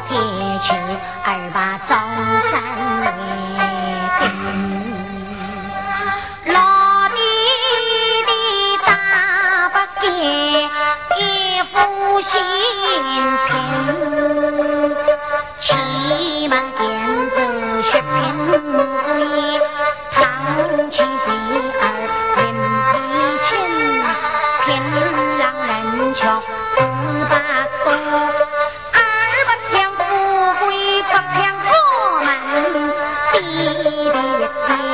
才去二把中山来老弟弟大不给一滴一滴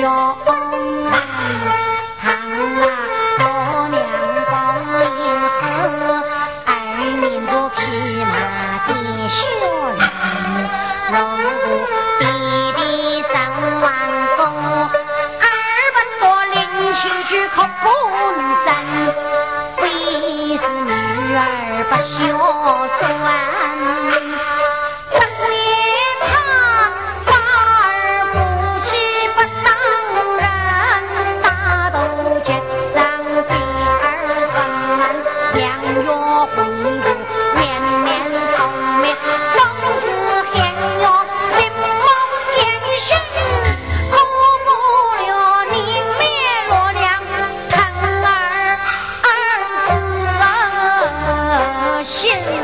哟哦啊唐娘洞明河儿女做匹马的血肉龙哥弟弟三碗酒二百多邻居去叩门声非是女儿不孝谢谢。